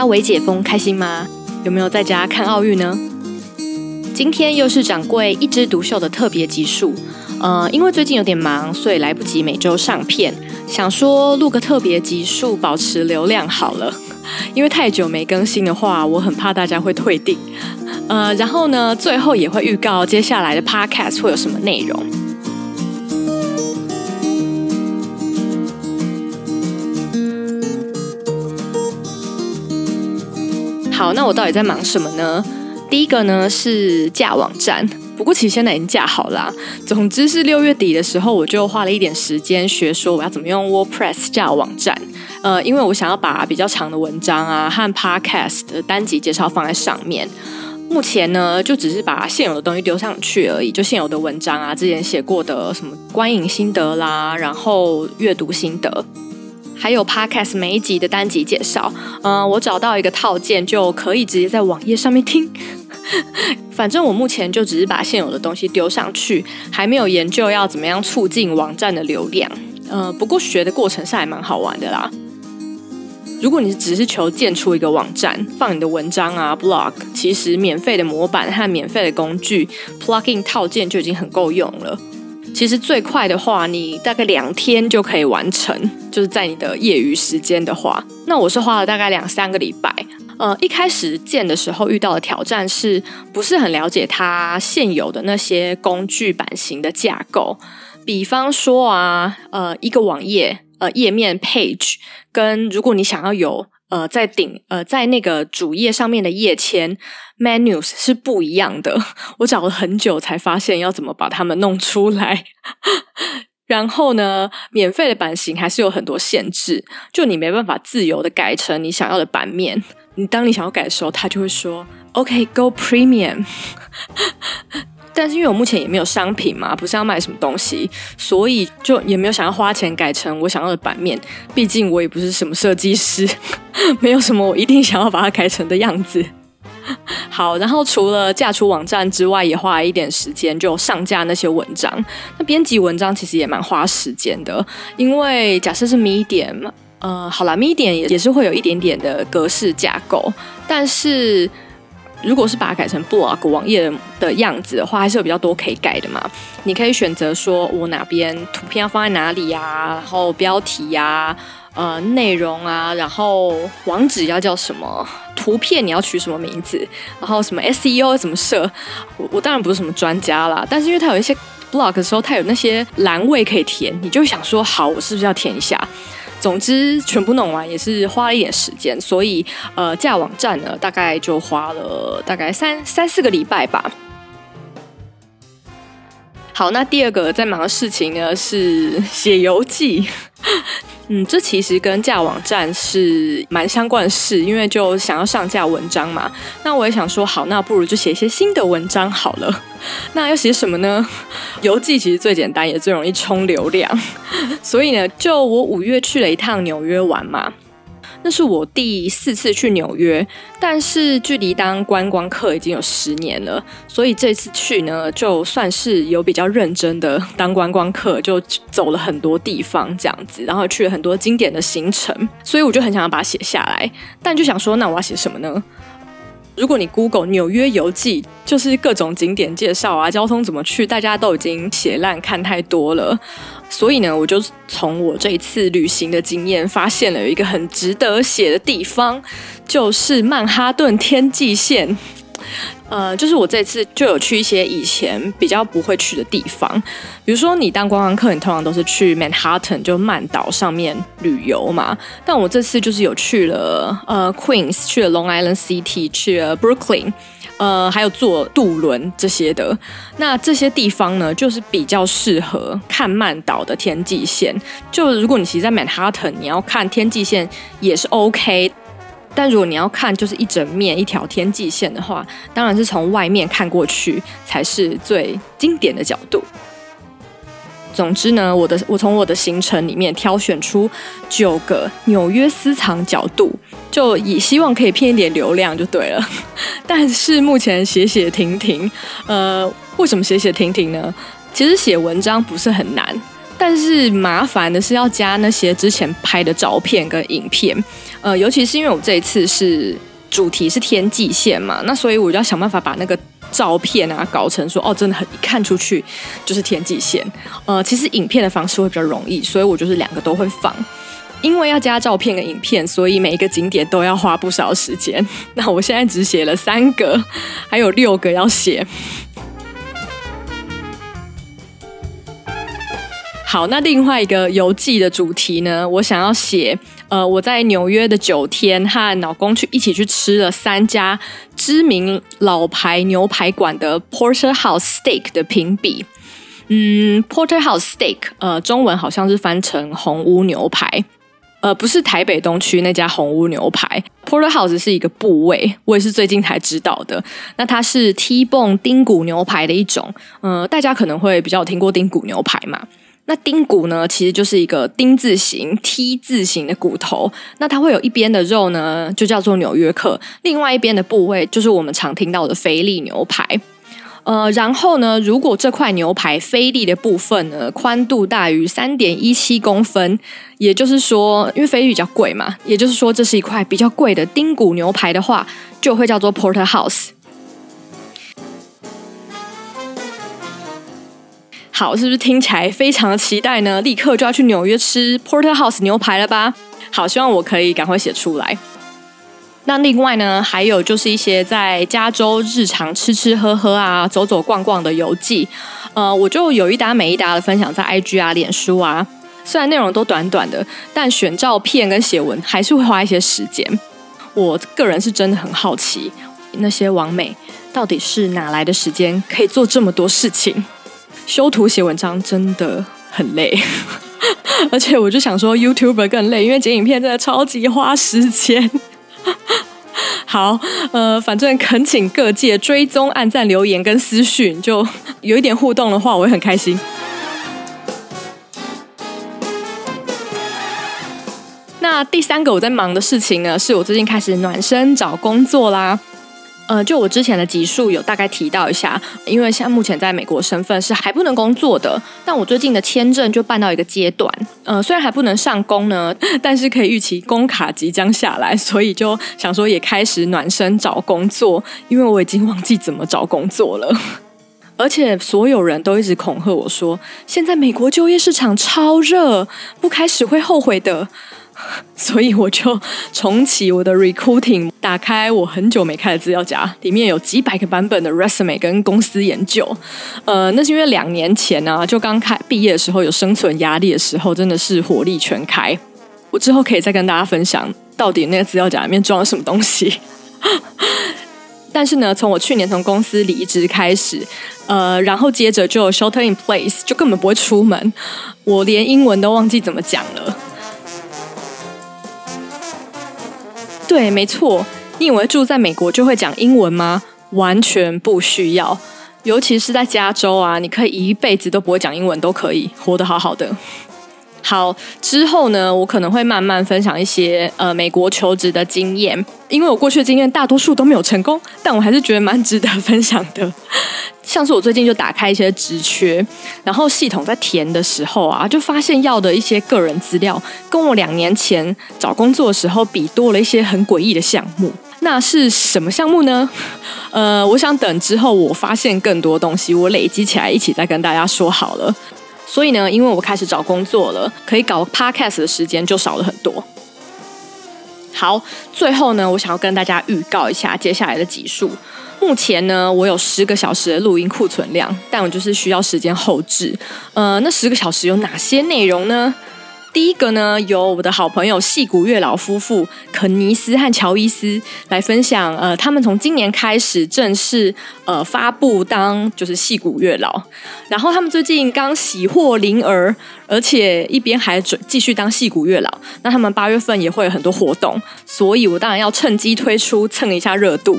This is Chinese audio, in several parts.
家微解封开心吗？有没有在家看奥运呢？今天又是掌柜一枝独秀的特别集数，呃，因为最近有点忙，所以来不及每周上片，想说录个特别集数，保持流量好了。因为太久没更新的话，我很怕大家会退订。呃，然后呢，最后也会预告接下来的 podcast 会有什么内容。好，那我到底在忙什么呢？第一个呢是架网站，不过其实现在已经架好了。总之是六月底的时候，我就花了一点时间学说我要怎么用 WordPress 架网站。呃，因为我想要把比较长的文章啊和 Podcast 的单集介绍放在上面。目前呢，就只是把现有的东西丢上去而已，就现有的文章啊，之前写过的什么观影心得啦，然后阅读心得。还有 Podcast 每一集的单集介绍，嗯，我找到一个套件就可以直接在网页上面听。反正我目前就只是把现有的东西丢上去，还没有研究要怎么样促进网站的流量。嗯，不过学的过程是还蛮好玩的啦。如果你只是求建出一个网站，放你的文章啊、blog，其实免费的模板和免费的工具 plugin 套件就已经很够用了。其实最快的话，你大概两天就可以完成，就是在你的业余时间的话。那我是花了大概两三个礼拜。呃，一开始建的时候遇到的挑战是不是很了解它现有的那些工具版型的架构？比方说啊，呃，一个网页呃页面 page，跟如果你想要有。呃，在顶呃，在那个主页上面的页签 menus 是不一样的。我找了很久才发现要怎么把它们弄出来。然后呢，免费的版型还是有很多限制，就你没办法自由的改成你想要的版面。你当你想要改的时候，他就会说 OK，Go Premium。但是因为我目前也没有商品嘛，不是要卖什么东西，所以就也没有想要花钱改成我想要的版面。毕竟我也不是什么设计师，没有什么我一定想要把它改成的样子。好，然后除了架出网站之外，也花了一点时间就上架那些文章。那编辑文章其实也蛮花时间的，因为假设是 Medium，呃，好啦，Medium 也也是会有一点点的格式架构，但是。如果是把它改成 blog 网页的样子的话，还是有比较多可以改的嘛。你可以选择说我哪边图片要放在哪里呀，然后标题呀，呃，内容啊，然后网址要叫什么，图片你要取什么名字，然后什么 SEO 怎么设。我我当然不是什么专家啦，但是因为它有一些 blog 的时候，它有那些栏位可以填，你就想说，好，我是不是要填一下？总之，全部弄完也是花了一点时间，所以呃，架网站呢，大概就花了大概三三四个礼拜吧。好，那第二个在忙的事情呢是写游记。嗯，这其实跟架网站是蛮相关的事，因为就想要上架文章嘛。那我也想说，好，那不如就写一些新的文章好了。那要写什么呢？邮寄其实最简单，也最容易冲流量。所以呢，就我五月去了一趟纽约玩嘛。那是我第四次去纽约，但是距离当观光客已经有十年了，所以这次去呢，就算是有比较认真的当观光客，就走了很多地方这样子，然后去了很多经典的行程，所以我就很想要把它写下来，但就想说，那我要写什么呢？如果你 Google 纽约游记，就是各种景点介绍啊，交通怎么去，大家都已经写烂看太多了。所以呢，我就从我这一次旅行的经验，发现了有一个很值得写的地方，就是曼哈顿天际线。呃，就是我这次就有去一些以前比较不会去的地方，比如说你当观光客，你通常都是去 Manhattan 就曼岛上面旅游嘛，但我这次就是有去了呃 Queens，去了 Long Island City，去了 Brooklyn，呃，还有坐渡轮这些的。那这些地方呢，就是比较适合看曼岛的天际线。就如果你其实在 Manhattan，你要看天际线也是 OK。但如果你要看就是一整面一条天际线的话，当然是从外面看过去才是最经典的角度。总之呢，我的我从我的行程里面挑选出九个纽约私藏角度，就以希望可以骗一点流量就对了。但是目前写写停停，呃，为什么写写停停呢？其实写文章不是很难。但是麻烦的是要加那些之前拍的照片跟影片，呃，尤其是因为我这一次是主题是天际线嘛，那所以我就要想办法把那个照片啊搞成说，哦，真的很一看出去就是天际线。呃，其实影片的方式会比较容易，所以我就是两个都会放。因为要加照片跟影片，所以每一个景点都要花不少时间。那我现在只写了三个，还有六个要写。好，那另外一个游记的主题呢？我想要写，呃，我在纽约的九天，和老公去一起去吃了三家知名老牌牛排馆的 Porterhouse Steak 的评比。嗯，Porterhouse Steak，呃，中文好像是翻成红屋牛排，呃，不是台北东区那家红屋牛排。Porterhouse 是一个部位，我也是最近才知道的。那它是 T-bone 丁骨牛排的一种，呃，大家可能会比较听过丁骨牛排嘛。那丁骨呢，其实就是一个丁字形、T 字形的骨头。那它会有一边的肉呢，就叫做纽约客；另外一边的部位就是我们常听到的菲力牛排。呃，然后呢，如果这块牛排菲力的部分呢，宽度大于三点一七公分，也就是说，因为菲力比较贵嘛，也就是说，这是一块比较贵的丁骨牛排的话，就会叫做 Porterhouse。好，是不是听起来非常期待呢？立刻就要去纽约吃 Porterhouse 牛排了吧？好，希望我可以赶快写出来。那另外呢，还有就是一些在加州日常吃吃喝喝啊、走走逛逛的游记。呃，我就有一搭没一搭的分享在 IG 啊、脸书啊。虽然内容都短短的，但选照片跟写文还是会花一些时间。我个人是真的很好奇，那些网美到底是哪来的时间可以做这么多事情？修图写文章真的很累，而且我就想说，YouTuber 更累，因为剪影片真的超级花时间。好，呃，反正恳请各界追踪、按赞、留言跟私讯，就有一点互动的话，我会很开心。那第三个我在忙的事情呢，是我最近开始暖身找工作啦。呃，就我之前的集数有大概提到一下，因为现在目前在美国身份是还不能工作的，但我最近的签证就办到一个阶段，呃，虽然还不能上工呢，但是可以预期工卡即将下来，所以就想说也开始暖身找工作，因为我已经忘记怎么找工作了，而且所有人都一直恐吓我说，现在美国就业市场超热，不开始会后悔的。所以我就重启我的 recruiting，打开我很久没开的资料夹，里面有几百个版本的 resume 跟公司研究。呃，那是因为两年前呢、就刚开毕业的时候有生存压力的时候，真的是火力全开。我之后可以再跟大家分享，到底那个资料夹里面装了什么东西。但是呢，从我去年从公司离职开始，呃，然后接着就 shelter in place，就根本不会出门，我连英文都忘记怎么讲了。对，没错。你以为住在美国就会讲英文吗？完全不需要。尤其是在加州啊，你可以一辈子都不会讲英文都可以活得好好的。好，之后呢，我可能会慢慢分享一些呃美国求职的经验，因为我过去的经验大多数都没有成功，但我还是觉得蛮值得分享的。像是我最近就打开一些职缺，然后系统在填的时候啊，就发现要的一些个人资料，跟我两年前找工作的时候比多了一些很诡异的项目。那是什么项目呢？呃，我想等之后我发现更多东西，我累积起来一起再跟大家说好了。所以呢，因为我开始找工作了，可以搞 podcast 的时间就少了很多。好，最后呢，我想要跟大家预告一下接下来的集数。目前呢，我有十个小时的录音库存量，但我就是需要时间后置。呃，那十个小时有哪些内容呢？第一个呢，由我的好朋友戏骨月老夫妇肯尼斯和乔伊斯来分享。呃，他们从今年开始正式呃发布当就是戏骨月老，然后他们最近刚喜获麟儿，而且一边还准继续当戏骨月老。那他们八月份也会有很多活动，所以我当然要趁机推出蹭一下热度。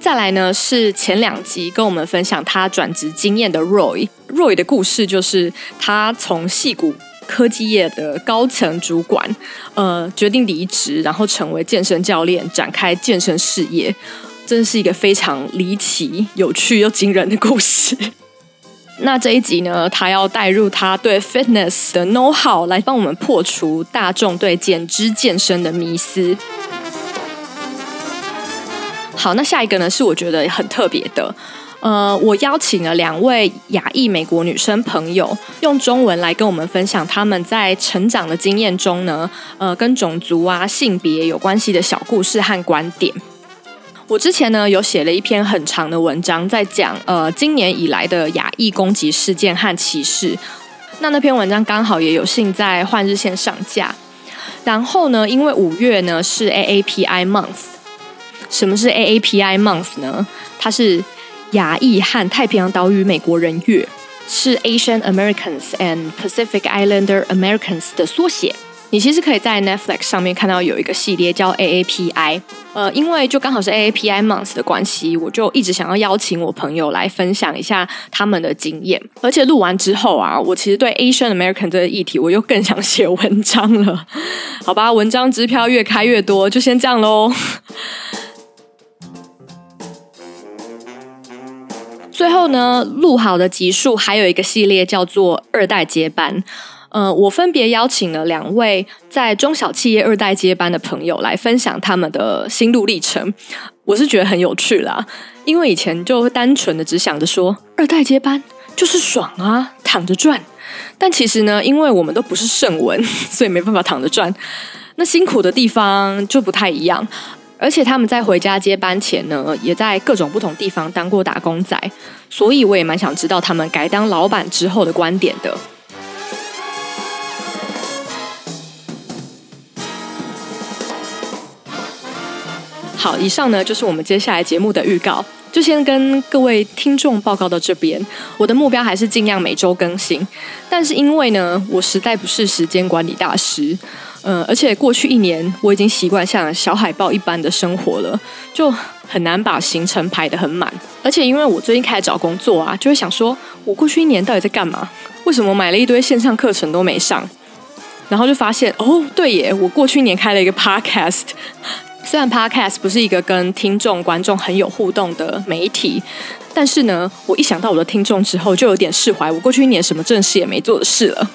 再来呢，是前两集跟我们分享他转职经验的 Roy。Roy 的故事就是他从戏骨科技业的高层主管，呃，决定离职，然后成为健身教练，展开健身事业。真是一个非常离奇、有趣又惊人的故事。那这一集呢，他要带入他对 fitness 的 know how，来帮我们破除大众对减脂健身的迷思。好，那下一个呢，是我觉得很特别的，呃，我邀请了两位亚裔美国女生朋友，用中文来跟我们分享他们在成长的经验中呢，呃，跟种族啊、性别有关系的小故事和观点。我之前呢有写了一篇很长的文章，在讲呃今年以来的亚裔攻击事件和歧视。那那篇文章刚好也有幸在换日线上架。然后呢，因为五月呢是 AAPI Month。什么是 AAPI Month 呢？它是亚裔和太平洋岛屿美国人月，是 Asian Americans and Pacific Islander Americans 的缩写。你其实可以在 Netflix 上面看到有一个系列叫 AAPI。呃，因为就刚好是 AAPI Month 的关系，我就一直想要邀请我朋友来分享一下他们的经验。而且录完之后啊，我其实对 Asian American 这个议题，我又更想写文章了。好吧，文章支票越开越多，就先这样喽。最后呢，录好的集数还有一个系列叫做“二代接班”。呃，我分别邀请了两位在中小企业二代接班的朋友来分享他们的心路历程。我是觉得很有趣啦，因为以前就单纯的只想着说二代接班就是爽啊，躺着赚。但其实呢，因为我们都不是圣文，所以没办法躺着赚。那辛苦的地方就不太一样。而且他们在回家接班前呢，也在各种不同地方当过打工仔，所以我也蛮想知道他们改当老板之后的观点的。好，以上呢就是我们接下来节目的预告，就先跟各位听众报告到这边。我的目标还是尽量每周更新，但是因为呢，我实在不是时间管理大师。嗯，而且过去一年我已经习惯像小海豹一般的生活了，就很难把行程排得很满。而且因为我最近开始找工作啊，就会想说，我过去一年到底在干嘛？为什么买了一堆线上课程都没上？然后就发现，哦，对耶，我过去一年开了一个 podcast。虽然 podcast 不是一个跟听众、观众很有互动的媒体，但是呢，我一想到我的听众之后，就有点释怀。我过去一年什么正事也没做的事了。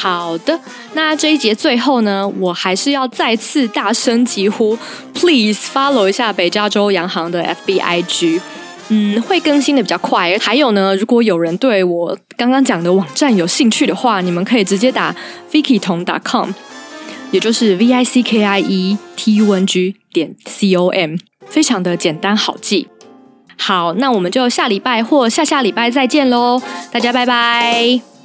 好的，那这一节最后呢，我还是要再次大声疾呼，Please follow 一下北加州洋行的 FBIG，嗯，会更新的比较快。还有呢，如果有人对我刚刚讲的网站有兴趣的话，你们可以直接打 vickitung.com，也就是 V I C K I E T U N G 点 C O M，非常的简单好记。好，那我们就下礼拜或下下礼拜再见喽，大家拜拜。